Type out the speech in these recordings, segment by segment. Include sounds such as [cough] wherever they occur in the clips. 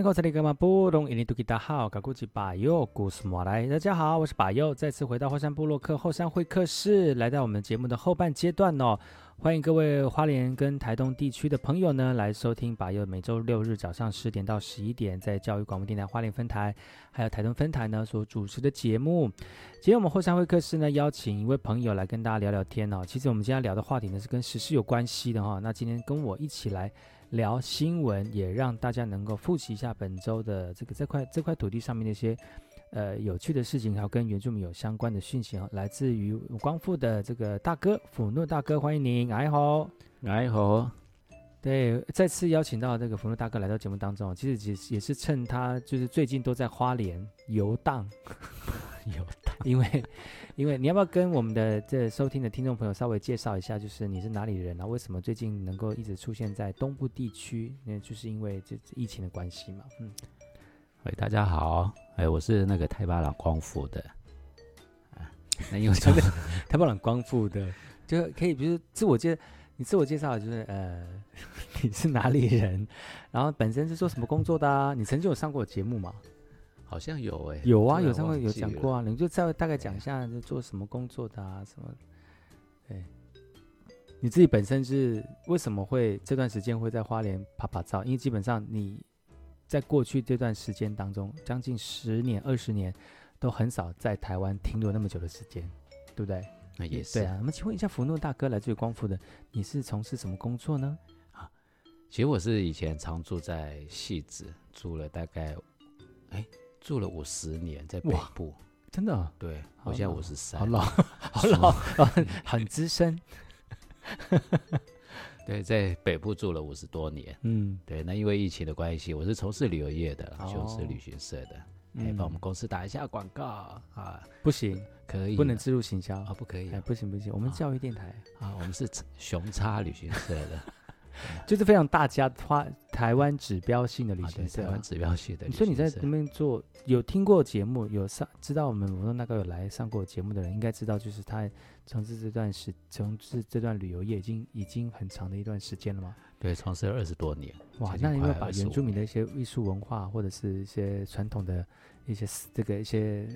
哎，我是那个嘛，布隆伊尼图吉达号，嘎古吉巴佑，古斯莫来。大家好，我是巴佑，再次回到后山部落客后山会客室，来到我们节目的后半阶段哦。欢迎各位花莲跟台东地区的朋友呢，来收听巴佑每周六日早上十点到十一点，在教育广播电台花莲分台，还有台东分台呢所主持的节目。今天我们后山会客室呢，邀请一位朋友来跟大家聊聊天哦。其实我们今天聊的话题呢，是跟时事有关系的哈、哦。那今天跟我一起来。聊新闻，也让大家能够复习一下本周的这个这块这块土地上面的一些呃有趣的事情，还有跟原住民有相关的讯息啊，来自于光复的这个大哥福诺大哥，欢迎您，哎吼，哎吼，对，再次邀请到这个福诺大哥来到节目当中，其实也也是趁他就是最近都在花莲游荡，[laughs] [laughs] 游荡，因为。因为你要不要跟我们的这收听的听众朋友稍微介绍一下，就是你是哪里人啊？为什么最近能够一直出现在东部地区？那就是因为这疫情的关系嘛。嗯，喂，大家好，哎，我是那个太巴朗光复的。啊，那因为这个太巴朗光复的，就可以，比如自我介，你自我介绍就是呃，[laughs] 你是哪里人？然后本身是做什么工作的啊？你曾经有上过节目吗？好像有哎、欸，有啊，有上过有讲过啊，你就再大概讲一下，就做什么工作的啊，什么？对，你自己本身是为什么会这段时间会在花莲拍拍照？因为基本上你在过去这段时间当中，将近十年、二十年，都很少在台湾停留那么久的时间，对不对？那也是。对啊，那么请问一下，福诺大哥来自于光复的，你是从事什么工作呢？啊，其实我是以前常住在戏子，住了大概，哎。住了五十年，在北部，真的、哦？对，我现在五十三，好老，[laughs] 好老，[laughs] 很资深。[laughs] 对，在北部住了五十多年。嗯，对，那因为疫情的关系，我是从事旅游业的，就是旅行社的，哎、嗯，帮我们公司打一下广告啊？不行，可以，不能置入行销啊？不可以，哎，不行不行，我们教育电台啊，我们是熊叉旅行社的。就是非常大家花台湾指标性的旅行社，台湾指标性的。所以你在那边做，有听过节目，有上知道我们我说那个有来上过节目的人，应该知道，就是他从事这段时从事这段旅游业已经已经很长的一段时间了吗？对，从事了二十多年。哇，那你有没有把原住民的一些艺术文化或者是一些传统的一些这个一些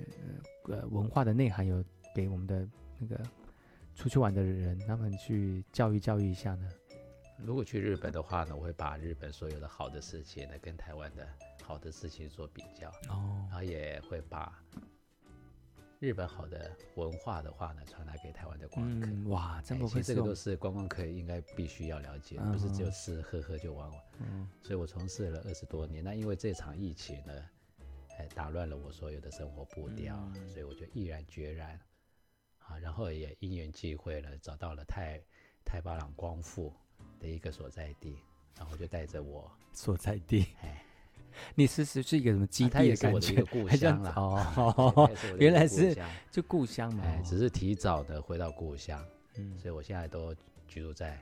呃文化的内涵，有给我们的那个出去玩的人，他们去教育教育一下呢？如果去日本的话呢，我会把日本所有的好的事情呢，跟台湾的好的事情做比较，哦，然后也会把日本好的文化的话呢，传达给台湾的观光客。嗯、哇，真不愧是这个都是观光客应该必须要了解，嗯、不是只有吃喝喝就玩玩。嗯，所以我从事了二十多年。那因为这场疫情呢，哎，打乱了我所有的生活步调，嗯、所以我就毅然决然啊，然后也因缘际会了，找到了泰泰巴朗光复。的一个所在地，然后就带着我所在地。哎，[laughs] 你是是是一个什么基地的感觉？故乡了哦，[laughs] 原来是就故乡嘛。哎，只是提早的回到故乡。嗯，所以我现在都居住在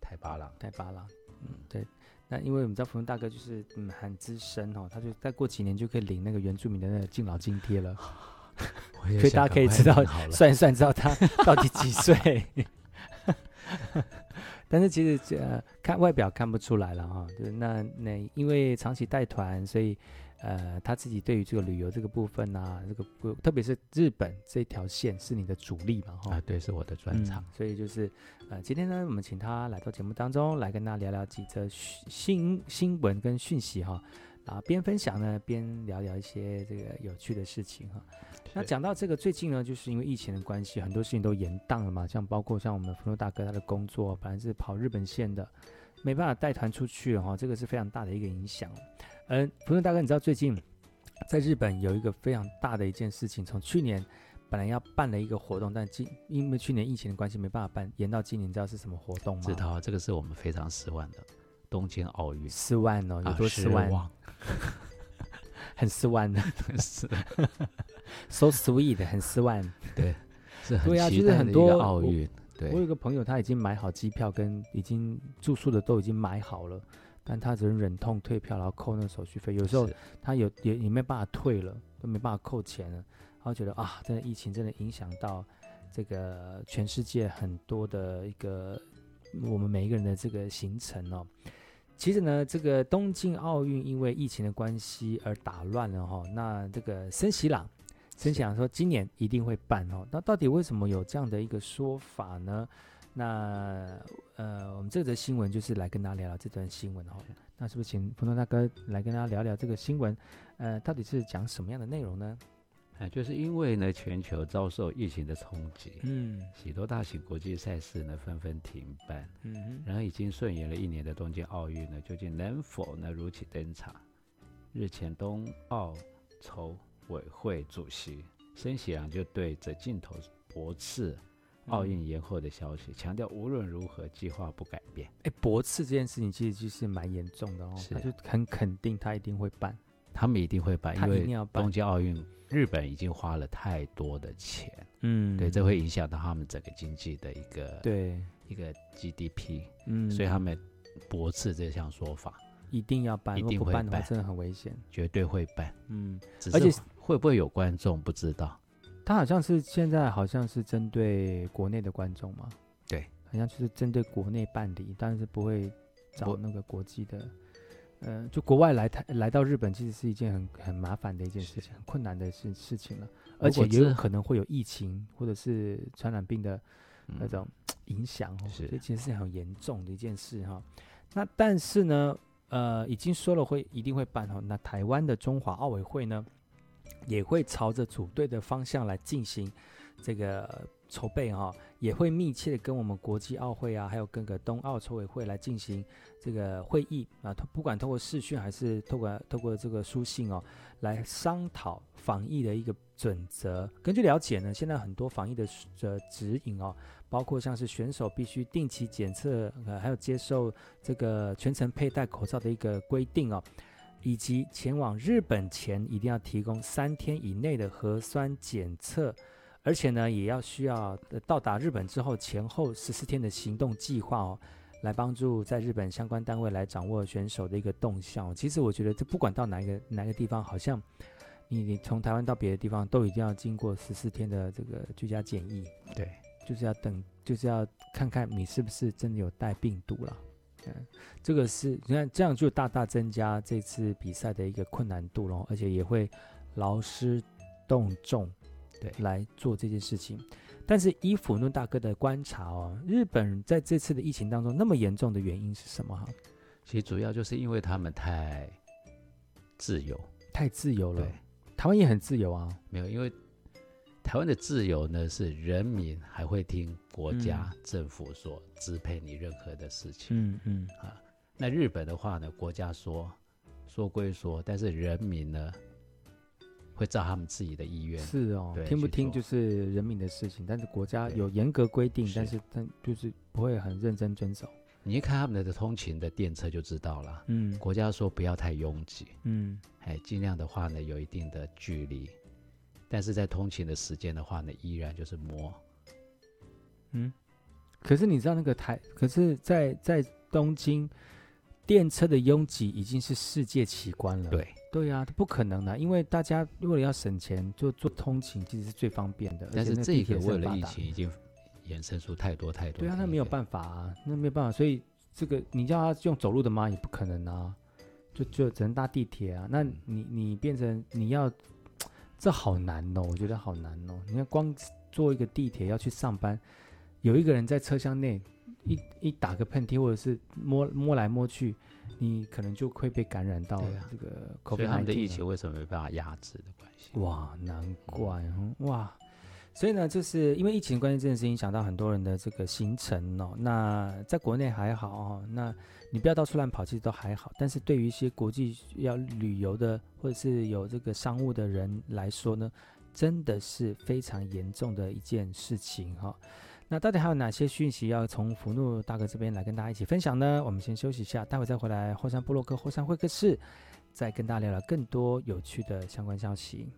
太巴塱。太巴塱，嗯，对。那因为我们知道福隆大哥就是嗯很资深哦，他就再过几年就可以领那个原住民的那个敬老津贴了。[laughs] 所以大家可以知道算一算，知道他到底几岁。但是其实呃，看外表看不出来了哈，就是那那因为长期带团，所以呃，他自己对于这个旅游这个部分啊，这个不特别是日本这条线是你的主力嘛哈？啊，对，是我的专长，嗯，所以就是呃，今天呢，我们请他来到节目当中来跟大家聊聊几则新新闻跟讯息哈，然后边分享呢边聊聊一些这个有趣的事情哈。那讲到这个，最近呢，就是因为疫情的关系，很多事情都延宕了嘛。像包括像我们福禄大哥，他的工作本来是跑日本线的，没办法带团出去哈，这个是非常大的一个影响。嗯，福禄大哥，你知道最近在日本有一个非常大的一件事情，从去年本来要办了一个活动，但今因为去年疫情的关系没办法办，延到今年，你知道是什么活动吗？知道，这个是我们非常失望的东京奥运。失望哦，有多失望？啊 [laughs] 很失望的，[laughs] 是，[laughs] so sweet，很失望。对，是很期待的一个奥运。对，我有个朋友，他已经买好机票，跟已经住宿的都已经买好了，但他只能忍痛退票，然后扣那个手续费。有时候他有也也没办法退了，都没办法扣钱了。然后觉得啊，真的疫情真的影响到这个全世界很多的一个我们每一个人的这个行程哦。其实呢，这个东京奥运因为疫情的关系而打乱了哈、哦。那这个森喜朗。森喜朗说今年一定会办哦，那到底为什么有这样的一个说法呢？那呃，我们这则新闻就是来跟大家聊聊这段新闻哦。那是不是请鹏东大哥来跟大家聊聊这个新闻？呃，到底是讲什么样的内容呢？啊，就是因为呢，全球遭受疫情的冲击，嗯，许多大型国际赛事呢纷纷停办，嗯哼，然后已经顺延了一年的东京奥运呢，究竟能否呢如期登场？日前东奥筹。委会主席申喜阳就对着镜头驳斥奥运延后的消息，强调无论如何计划不改变。哎，驳斥这件事情其实就是蛮严重的哦，他就很肯定他一定会办，他们一定会办，因为东京奥运日本已经花了太多的钱，嗯，对，这会影响到他们整个经济的一个对一个 GDP，嗯，所以他们驳斥这项说法。一定要办，一定会办，办真的很危险，绝对会办。嗯，而且会不会有观众不知道？他好像是现在好像是针对国内的观众嘛？对，好像就是针对国内办理，但是不会找那个国际的。呃，就国外来台来到日本，其实是一件很很麻烦的一件事情，很困难的事事情了，而且也有可能会有疫情或者是传染病的那种影响哦，所以其实是很严重的一件事哈。那但是呢？呃，已经说了会一定会办哈，那台湾的中华奥委会呢，也会朝着组队的方向来进行这个筹备哈，也会密切的跟我们国际奥会啊，还有各个冬奥筹委会来进行这个会议啊，不管透过视讯还是透过透过这个书信哦，来商讨防疫的一个准则。根据了解呢，现在很多防疫的呃指引哦。包括像是选手必须定期检测，呃，还有接受这个全程佩戴口罩的一个规定哦，以及前往日本前一定要提供三天以内的核酸检测，而且呢，也要需要到达日本之后前后十四天的行动计划哦，来帮助在日本相关单位来掌握选手的一个动向。其实我觉得，这不管到哪一个哪个地方，好像你你从台湾到别的地方，都一定要经过十四天的这个居家检疫。对。就是要等，就是要看看你是不是真的有带病毒了。嗯，这个是你看这样就大大增加这次比赛的一个困难度咯，而且也会劳师动众，对，来做这件事情。但是以辅诺大哥的观察哦，日本在这次的疫情当中那么严重的原因是什么哈？其实主要就是因为他们太自由，太自由了。对，台湾也很自由啊。没有，因为。台湾的自由呢，是人民还会听国家政府所支配你任何的事情。嗯嗯啊，那日本的话呢，国家说说归说，但是人民呢会照他们自己的意愿。是哦，听不听就是人民的事情，但是国家有严格规定，但是但就是不会很认真遵守。你一看他们的通勤的电车就知道了。嗯，国家说不要太拥挤。嗯，哎，尽量的话呢，有一定的距离。但是在通勤的时间的话呢，依然就是摸，嗯，可是你知道那个台，可是在在东京，电车的拥挤已经是世界奇观了。对，对呀、啊，不可能的，因为大家为了要省钱，就坐通勤其实是最方便的。但是这个为了疫情已经衍生出太多太多。对啊，那没有办法啊，那没有办法，所以这个你叫他用走路的吗？也不可能啊，就就只能搭地铁啊。那你你变成你要。[tsk] 这好难哦，我觉得好难哦。你看，光坐一个地铁要去上班，有一个人在车厢内一一打个喷嚏，或者是摸摸来摸去，你可能就会被感染到这个 COVID-19。所以他们的疫情为什么没办法压制的关系？哇，难怪嗯，哇。所以呢，就是因为疫情关系，这件事情影响到很多人的这个行程哦。那在国内还好哦，那你不要到处乱跑，其实都还好。但是对于一些国际要旅游的，或者是有这个商务的人来说呢，真的是非常严重的一件事情哈。那到底还有哪些讯息要从福禄大哥这边来跟大家一起分享呢？我们先休息一下，待会再回来后山部落客后山会客室，再跟大家聊聊更多有趣的相关消息。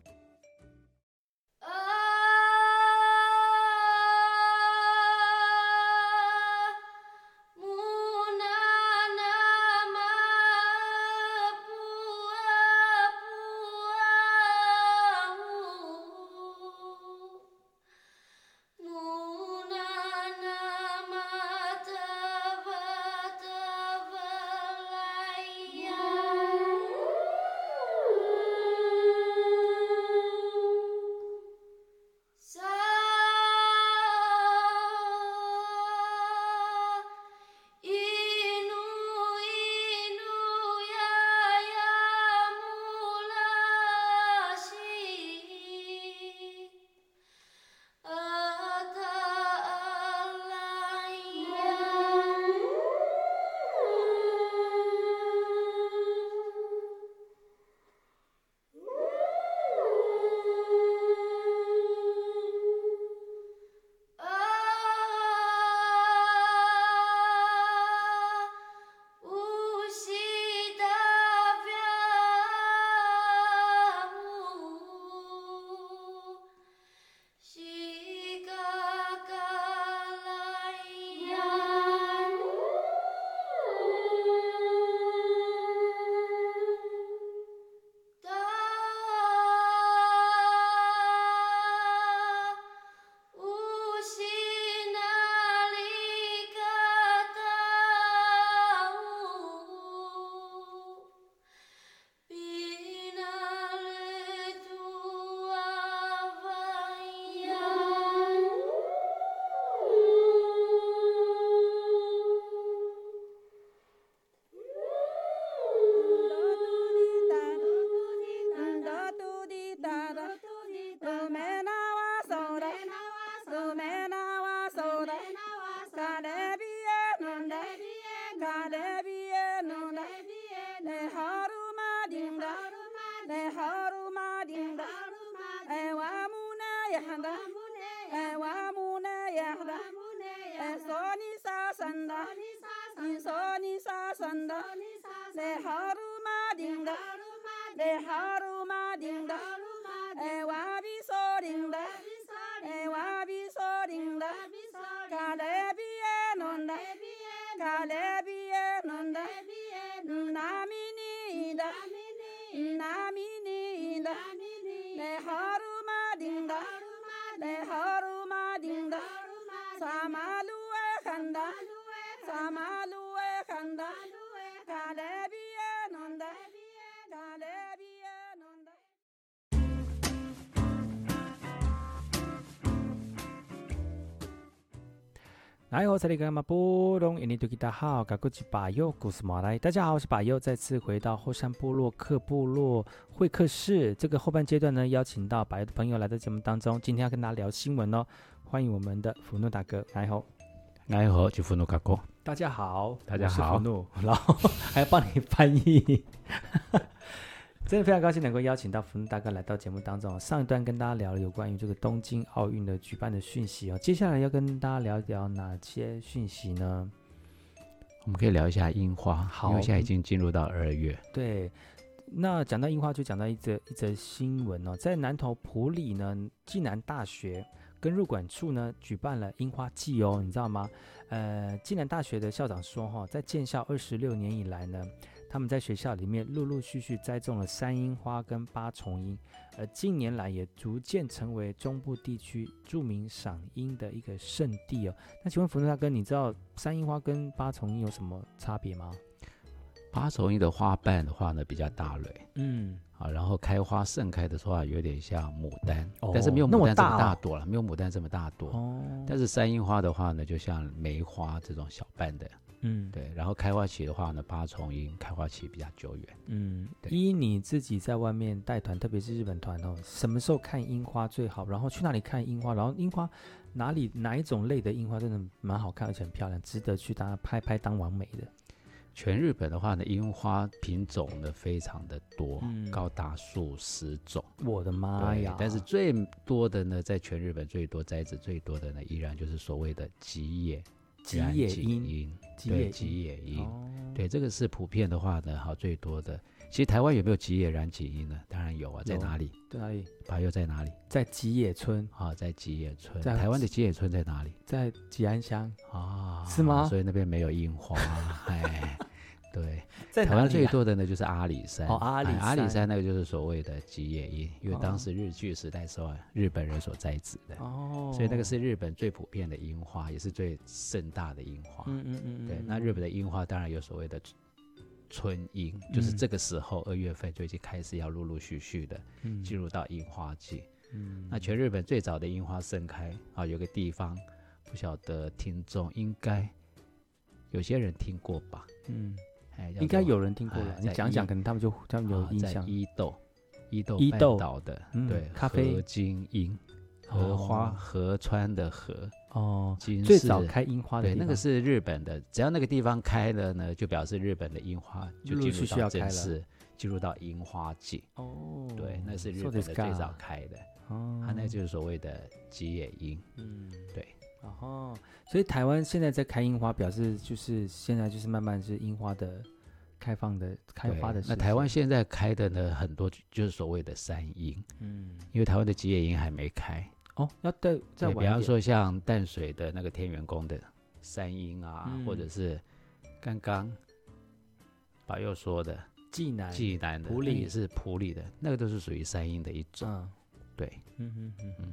嘎来比耶侬来，来哈鲁玛丁达，来哈鲁玛丁达，哎哇木那呀达，哎哇木那呀达，哎嗦尼来，我是那个马布隆，印尼多吉达好，嘎古吉巴尤古斯马来。大家好，我是巴尤，再次回到后山部落克部落会客室。这个后半阶段呢，邀请到巴尤的朋友来到节目当中，今天要跟大家聊新闻哦。欢迎我们的福诺大哥，来好，来好，就福诺大哥。大家好，大家好，然后还要帮你翻译。真的非常高兴能够邀请到福努大哥来到节目当中。上一段跟大家聊了有关于这个东京奥运的举办的讯息哦，接下来要跟大家聊一聊哪些讯息呢？我们可以聊一下樱花，好，因为现在已经进入到二月。对，那讲到樱花，就讲到一则一则新闻哦，在南投埔里呢，暨南大学跟入管处呢举办了樱花季哦，你知道吗？呃，暨南大学的校长说哈，在建校二十六年以来呢。他们在学校里面陆陆续续栽种了山樱花跟八重樱，而近年来也逐渐成为中部地区著名赏樱的一个圣地哦。那请问福禄大哥，你知道山樱花跟八重樱有什么差别吗？八重樱的花瓣的话呢，比较大蕊，嗯，啊，然后开花盛开的话有点像牡丹，哦、但是没有牡丹这么大朵了，没有牡丹这么大朵。哦，但是山樱花的话呢，就像梅花这种小瓣的。嗯，对，然后开花期的话呢，八重樱开花期比较久远。嗯，对，依你自己在外面带团，特别是日本团哦，什么时候看樱花最好？然后去哪里看樱花？然后樱花哪里哪一种类的樱花真的蛮好看，而且很漂亮，值得去大家拍拍当完美的。全日本的话呢，樱花品种呢非常的多，嗯、高达数十种。我的妈呀！但是最多的呢，在全日本最多栽植最多的呢，依然就是所谓的吉野。吉野樱，对，吉野樱，哦、对，这个是普遍的话呢，好最多的。其实台湾有没有吉野染井樱呢？当然有啊，在哪里？在哪里？巴尤在哪里？在吉野村啊，在吉野村。在台湾的吉野村在哪里？在吉安乡啊，是吗？所以那边没有樱花，[laughs] 哎。对，在台湾最多的呢就是阿里山。哦，阿里山，阿里山那个就是所谓的吉野樱，因为当时日据时代时候日本人所栽植的，哦，所以那个是日本最普遍的樱花，也是最盛大的樱花。嗯嗯嗯。对，那日本的樱花当然有所谓的春樱，就是这个时候二月份就已经开始要陆陆续续的进入到樱花季。嗯。那全日本最早的樱花盛开啊，有个地方不晓得听众应该有些人听过吧？嗯。应该有人听过了，你讲讲，可能他们就他们有印象。在伊豆，伊豆伊豆岛的，对，咖啡河津樱，荷花河川的河哦，最早开樱花的，对，那个是日本的，只要那个地方开了呢，就表示日本的樱花就进入到正式进入到樱花季哦，对，那是日本的最早开的哦，它那就是所谓的吉野樱，嗯，对。哦，所以台湾现在在开樱花，表示就是现在就是慢慢是樱花的开放的开花的时。那台湾现在开的呢，很多就是所谓的山樱，嗯，因为台湾的吉野樱还没开。哦，要再再晚。比方说像淡水的那个天元宫的山樱啊，嗯、或者是刚刚宝佑说的济南。济南的普里。也是普里的，那个都是属于山樱的一种，嗯、对，嗯嗯嗯。嗯。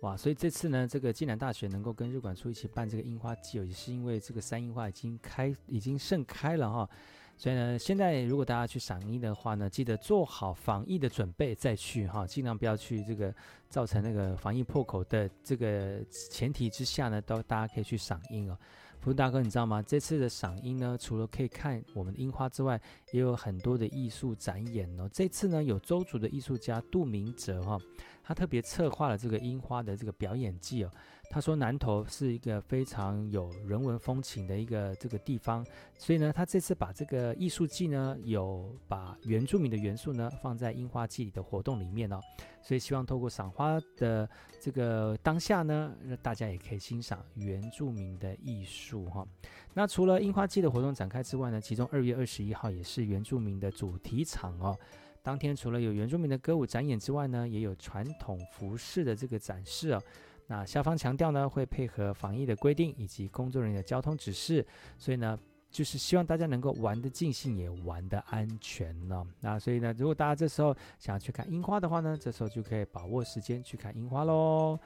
哇，所以这次呢，这个暨南大学能够跟日管处一起办这个樱花季，也是因为这个山樱花已经开，已经盛开了哈。所以呢，现在如果大家去赏樱的话呢，记得做好防疫的准备再去哈，尽量不要去这个造成那个防疫破口的这个前提之下呢，都大家可以去赏樱哦。福大哥，你知道吗？这次的赏樱呢，除了可以看我们的樱花之外，也有很多的艺术展演哦。这次呢，有周族的艺术家杜明哲哈，他特别策划了这个樱花的这个表演季哦。他说南投是一个非常有人文风情的一个这个地方，所以呢，他这次把这个艺术季呢，有把原住民的元素呢放在樱花季里的活动里面哦，所以希望透过赏花的这个当下呢，让大家也可以欣赏原住民的艺术哈。那除了樱花季的活动展开之外呢，其中二月二十一号也是原住民的主题场哦。当天除了有原住民的歌舞展演之外呢，也有传统服饰的这个展示哦。那校方强调呢，会配合防疫的规定以及工作人员的交通指示，所以呢，就是希望大家能够玩得尽兴，也玩得安全呢。那所以呢，如果大家这时候想要去看樱花的话呢，这时候就可以把握时间去看樱花喽。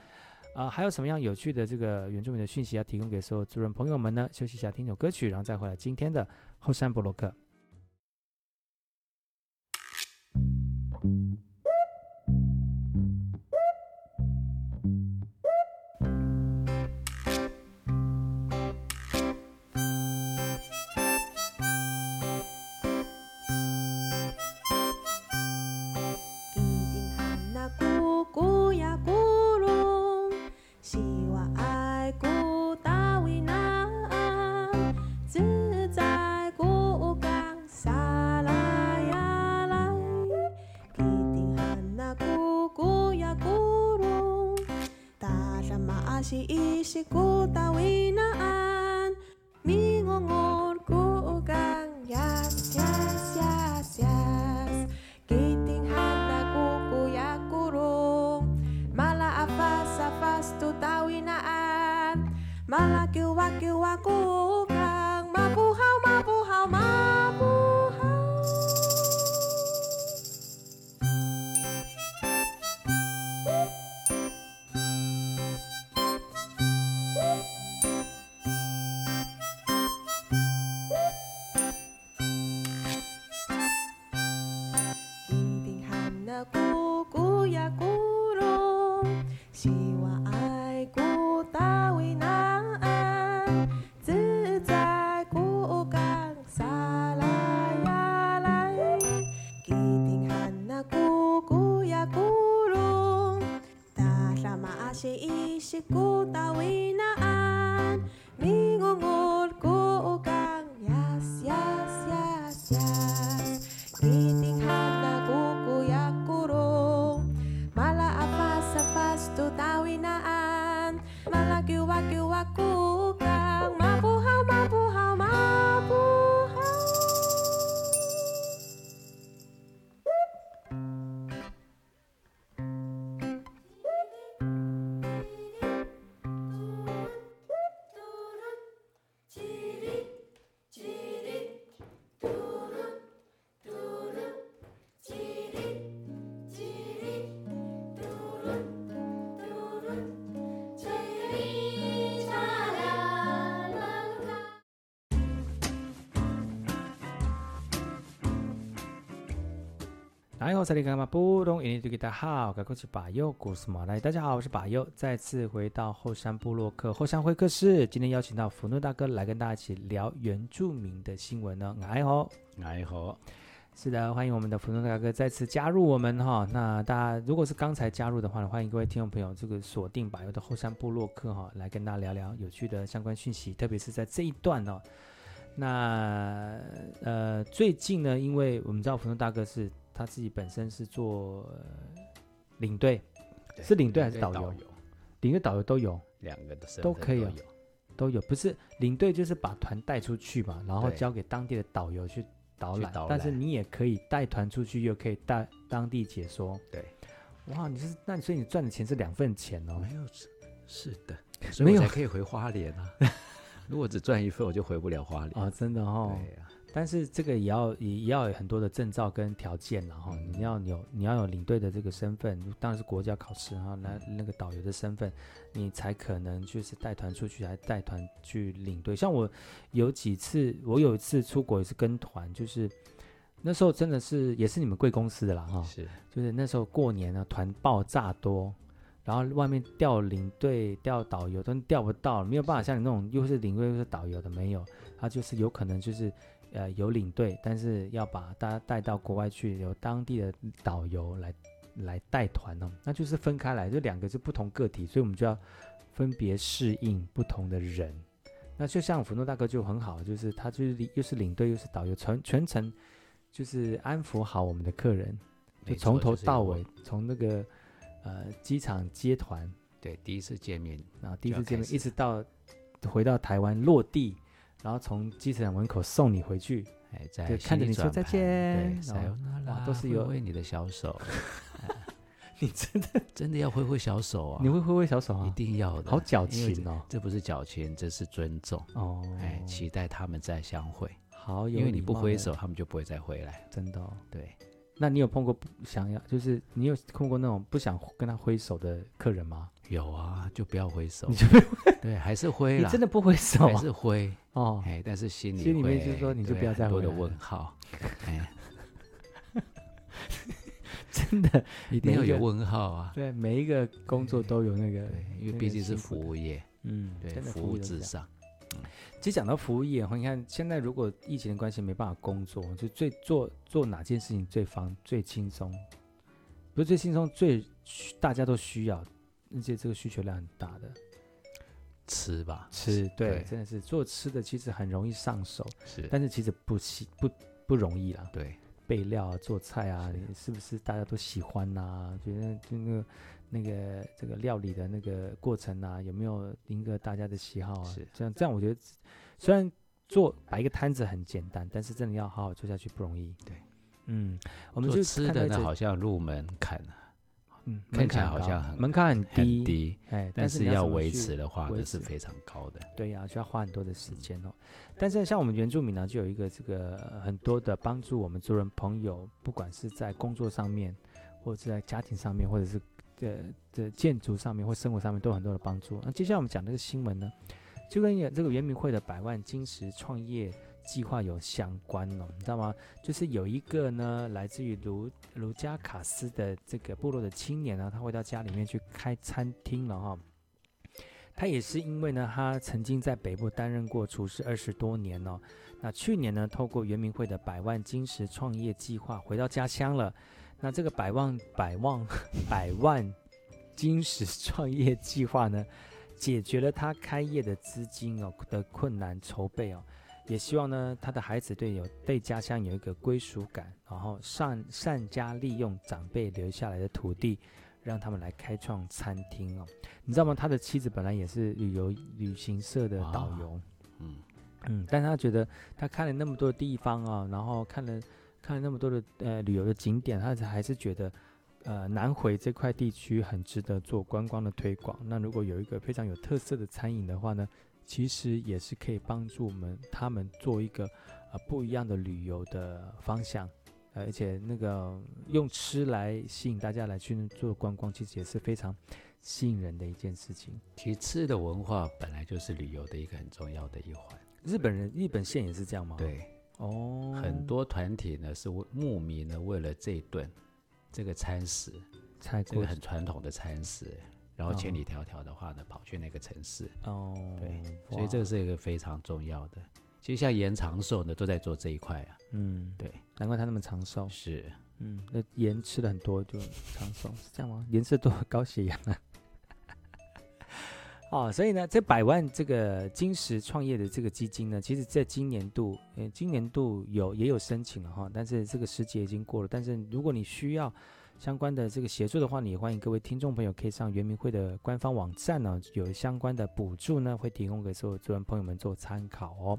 啊，还有什么样有趣的这个原住民的讯息要提供给所有族人朋友们呢？休息一下，听首歌曲，然后再回来今天的后山部落客。哎，我是里干嘛不懂印尼语，大家好，我是巴佑，古斯马来。大家好，我是巴佑，再次回到后山部落客后山会客室。今天邀请到福诺大哥来跟大家一起聊原住民的新闻呢。哎吼，哎吼，是的，欢迎我们的福诺大哥再次加入我们哈。那大家如果是刚才加入的话呢，欢迎各位听众朋友这个锁定巴佑的后山部落客哈，来跟大家聊聊有趣的相关讯息，特别是在这一段哦。那呃，最近呢，因为我们知道福诺大哥是。他自己本身是做领队，是领队还是导游？领队导游都有，两个的身都可以有，都有。不是领队就是把团带出去嘛，然后交给当地的导游去导览。但是你也可以带团出去，又可以带当地解说。对，哇，你是那所以你赚的钱是两份钱哦。没有，是的，所以我才可以回花莲啊。[laughs] 如果只赚一份，我就回不了花莲啊，真的哦。对呀。但是这个也要也也要有很多的证照跟条件，然后你要有你要有领队的这个身份，当然是国家考试，然后那那个导游的身份，你才可能就是带团出去，还带团去领队。像我有几次，我有一次出国也是跟团，就是那时候真的是也是你们贵公司的啦，哈，是，就是那时候过年呢，团爆炸多，然后外面调领队调导游都调不到，没有办法像你那种又是领队又是导游的没有，他就是有可能就是。呃，有领队，但是要把大家带到国外去，由当地的导游来来带团哦，那就是分开来，这两个是不同个体，所以我们就要分别适应不同的人。那就像福诺大哥就很好，就是他就是又是领队又是导游，全全程就是安抚好我们的客人，就从头到尾，从那个呃机场接团，对，第一次见面，然后第一次见面一直到回到台湾落地，然后从机场门口送你回去。哎，在看着你说再见，对，哇，都是有挥挥你的小手，[laughs] 你真的 [laughs] 真的要挥挥小手啊！你会挥挥小手啊？一定要的，好矫情哦！这不是矫情，这是尊重哦。哎，期待他们再相会。好，因为你不挥手，他们就不会再回来。真的，对。那你有碰过不想要，就是你有碰过那种不想跟他挥手的客人吗？有啊，就不要挥手。你就对，还是挥了。你真的不挥手？还是挥哦。哎，但是心里心里面就是说，你就不要再多的问号。哎，[laughs] 真的一定要有问号啊！对，每一个工作都有那个，因为毕竟是服务业。嗯，对，服务至上。其实讲到服务业，你看现在如果疫情的关系没办法工作，就最做做哪件事情最方最轻松？不是最轻松，最大家都需要。而且这个需求量很大的，吃吧，吃，对，对真的是做吃的，其实很容易上手，是，但是其实不不不容易啦，对，备料啊，做菜啊，是是不是大家都喜欢呐、啊？觉得就那个那个这个料理的那个过程啊，有没有迎合大家的喜好啊？是，这样这样，我觉得虽然做摆一个摊子很简单，但是真的要好好做下去不容易。对，嗯，我们就吃的呢，好像入门槛。嗯，看起来好像很门槛很低，很低，哎，但是要维持的话，那是非常高的。对呀、啊，需要花很多的时间哦。嗯、但是像我们原住民呢，就有一个这个很多的帮助我们族人朋友，不管是在工作上面，或者是在家庭上面，或者是呃的建筑上面或生活上面，都有很多的帮助。那接下来我们讲这个新闻呢，就跟这个圆明会的百万金石创业计划有相关哦，你知道吗？就是有一个呢，来自于卢卢加卡斯的这个部落的青年呢，他回到家里面去开餐厅了哈。他也是因为呢，他曾经在北部担任过厨师二十多年哦。那去年呢，透过圆明会的百万金石创业计划回到家乡了。那这个百万百万百万金石创业计划呢，解决了他开业的资金哦的困难筹备哦。也希望呢，他的孩子对有对家乡有一个归属感，然后善善加利用长辈留下来的土地，让他们来开创餐厅哦。你知道吗？他的妻子本来也是旅游旅行社的导游，嗯嗯，但他觉得他看了那么多地方啊，然后看了看了那么多的呃旅游的景点，他还是觉得呃南回这块地区很值得做观光的推广。那如果有一个非常有特色的餐饮的话呢，其实也是可以帮助我们他们做一个呃不一样的旅游的方向，呃，而且那个用吃来吸引大家来去做观光，其实也是非常吸引人的一件事情。其实吃的文化本来就是旅游的一个很重要的一环。日本人日本线也是这样吗？对，哦，很多团体呢是为牧民呢为了这一顿这个餐食，菜这个很传统的餐食。然后千里迢迢的话呢，跑去那个城市哦，对，所以这个是一个非常重要的。其实像延长寿呢，都在做这一块啊。嗯，对，难怪他那么长寿。是，嗯，那盐吃的很多就长寿，是这样吗？盐吃多高血压啊。哦，所以呢，这百万这个金石创业的这个基金呢，其实在今年度，呃，今年度有也有申请了哈，但是这个时节已经过了。但是如果你需要，相关的这个协助的话，你也欢迎各位听众朋友可以上原民会的官方网站呢，有相关的补助呢，会提供给所有族人朋友们做参考哦。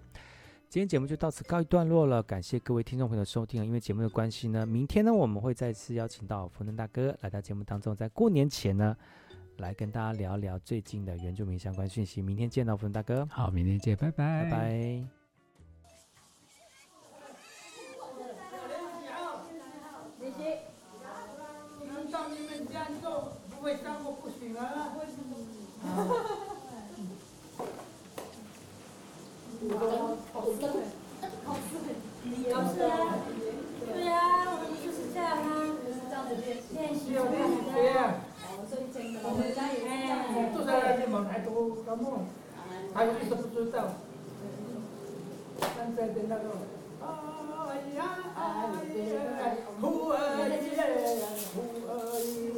今天节目就到此告一段落了，感谢各位听众朋友的收听！因为节目的关系呢，明天呢我们会再次邀请到福能大哥来到节目当中，在过年前呢来跟大家聊聊最近的原住民相关讯息。明天见到福能大哥，好，明天见，拜拜，拜拜我不行啊！为什么？哈哈哈！考试，考试，考试啊！对呀，我们就是这样啊，就是这样子练练习出来的。哦，所以真的，我们家也是这样。坐下来就忙太多，搞梦，还有一个不知道。的那个，哎呀，哎呀，呼儿耶，呼儿耶。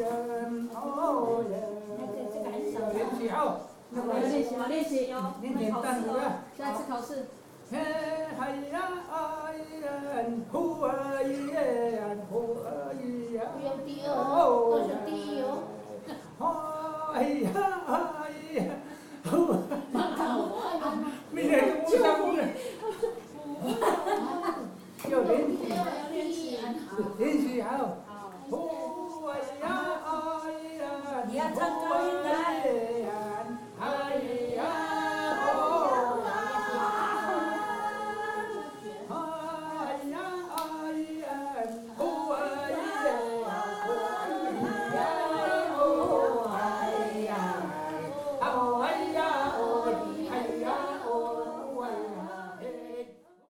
哦耶，要练习好。练习吗？练习。练点单词啊。下次考试。哎呀哎呀，呼啊耶，呼啊耶。不用第二哦，都是第一哦。哎呀哎呀，呼。